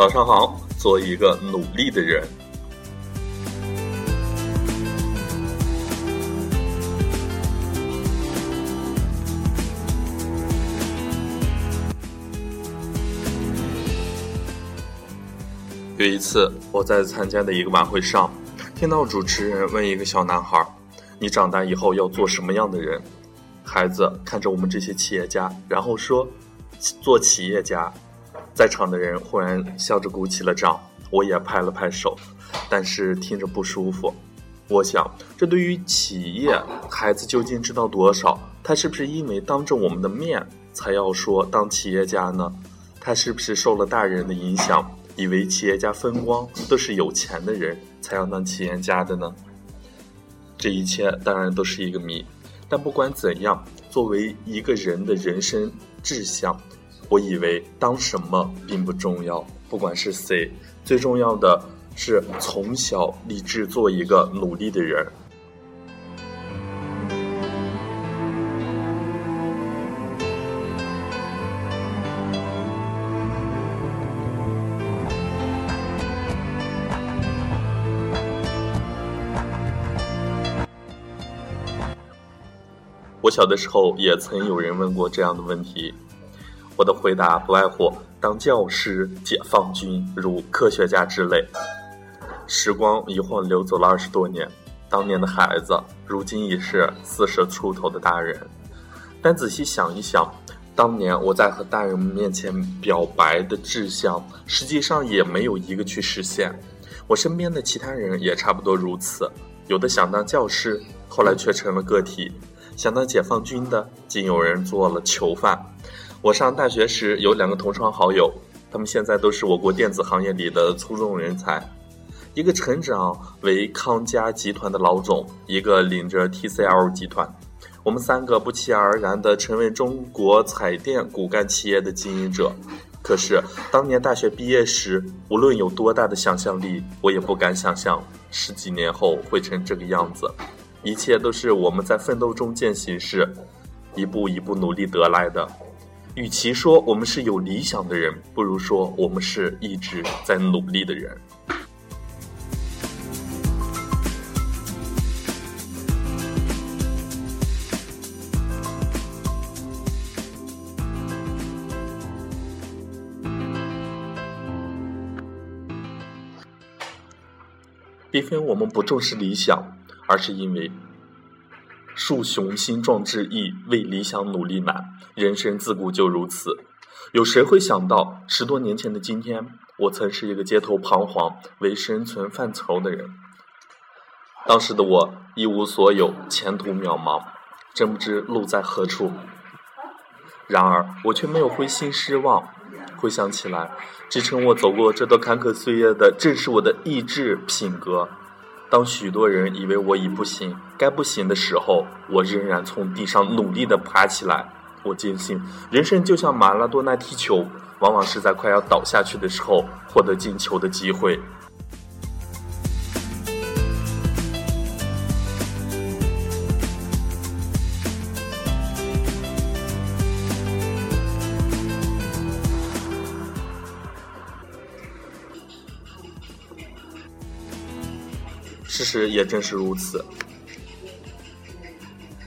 早上好，做一个努力的人。有一次，我在参加的一个晚会上，听到主持人问一个小男孩：“你长大以后要做什么样的人？”孩子看着我们这些企业家，然后说：“做企业家。”在场的人忽然笑着鼓起了掌，我也拍了拍手，但是听着不舒服。我想，这对于企业，孩子究竟知道多少？他是不是因为当着我们的面才要说当企业家呢？他是不是受了大人的影响，以为企业家风光都是有钱的人才要当企业家的呢？这一切当然都是一个谜。但不管怎样，作为一个人的人生志向。我以为当什么并不重要，不管是谁，最重要的是从小立志做一个努力的人。我小的时候也曾有人问过这样的问题。我的回答不外乎当教师、解放军、如科学家之类。时光一晃流走了二十多年，当年的孩子，如今已是四十出头的大人。但仔细想一想，当年我在和大人们面前表白的志向，实际上也没有一个去实现。我身边的其他人也差不多如此，有的想当教师，后来却成了个体；想当解放军的，竟有人做了囚犯。我上大学时有两个同窗好友，他们现在都是我国电子行业里的出众人才。一个成长为康佳集团的老总，一个领着 TCL 集团。我们三个不期而然地成为中国彩电骨干企业的经营者。可是当年大学毕业时，无论有多大的想象力，我也不敢想象十几年后会成这个样子。一切都是我们在奋斗中见形势，一步一步努力得来的。与其说我们是有理想的人，不如说我们是一直在努力的人。并非我们不重视理想，而是因为。树雄心壮志易，为理想努力难。人生自古就如此。有谁会想到，十多年前的今天，我曾是一个街头彷徨、为生存犯愁的人。当时的我一无所有，前途渺茫，真不知路在何处。然而，我却没有灰心失望。回想起来，支撑我走过这段坎坷岁月的，正是我的意志品格。当许多人以为我已不行，该不行的时候，我仍然从地上努力地爬起来。我坚信，人生就像马拉多纳踢球，往往是在快要倒下去的时候获得进球的机会。事实也正是如此。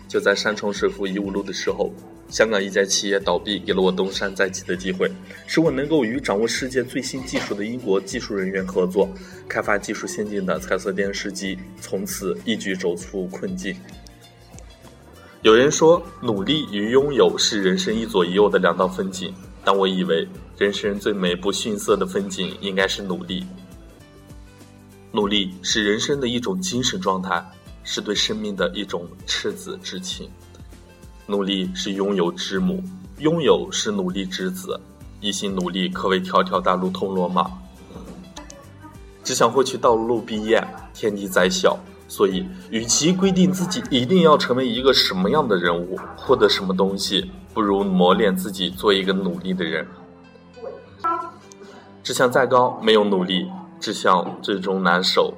就在山重水复疑无路的时候，香港一家企业倒闭，给了我东山再起的机会，使我能够与掌握世界最新技术的英国技术人员合作，开发技术先进的彩色电视机，从此一举走出困境。有人说，努力与拥有是人生一左一右的两道风景，但我以为，人生最美不逊色的风景应该是努力。努力是人生的一种精神状态，是对生命的一种赤子之情。努力是拥有之母，拥有是努力之子。一心努力，可谓条条大路通罗马。只想获取道路毕业，天地在小，所以与其规定自己一定要成为一个什么样的人物，获得什么东西，不如磨练自己，做一个努力的人。志向再高，没有努力，志向最终难守。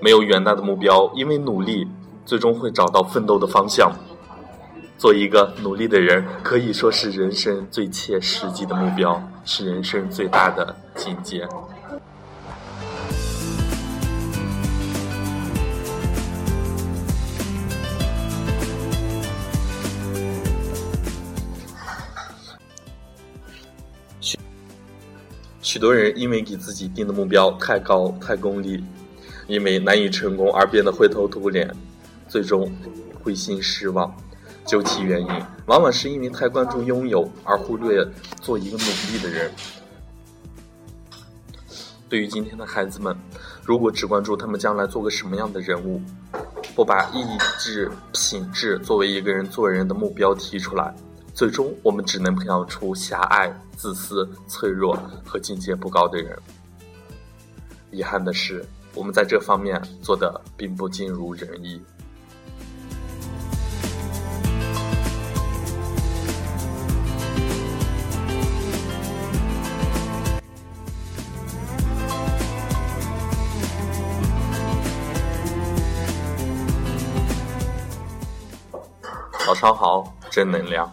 没有远大的目标，因为努力，最终会找到奋斗的方向。做一个努力的人，可以说是人生最切实际的目标，是人生最大的境界。许多人因为给自己定的目标太高、太功利，因为难以成功而变得灰头土脸，最终灰心失望。究其原因，往往是因为太关注拥有，而忽略做一个努力的人。对于今天的孩子们，如果只关注他们将来做个什么样的人物，不把意志、品质作为一个人做人的目标提出来，最终我们只能培养出狭隘、自私、脆弱和境界不高的人。遗憾的是，我们在这方面做的并不尽如人意。早上好，正能量。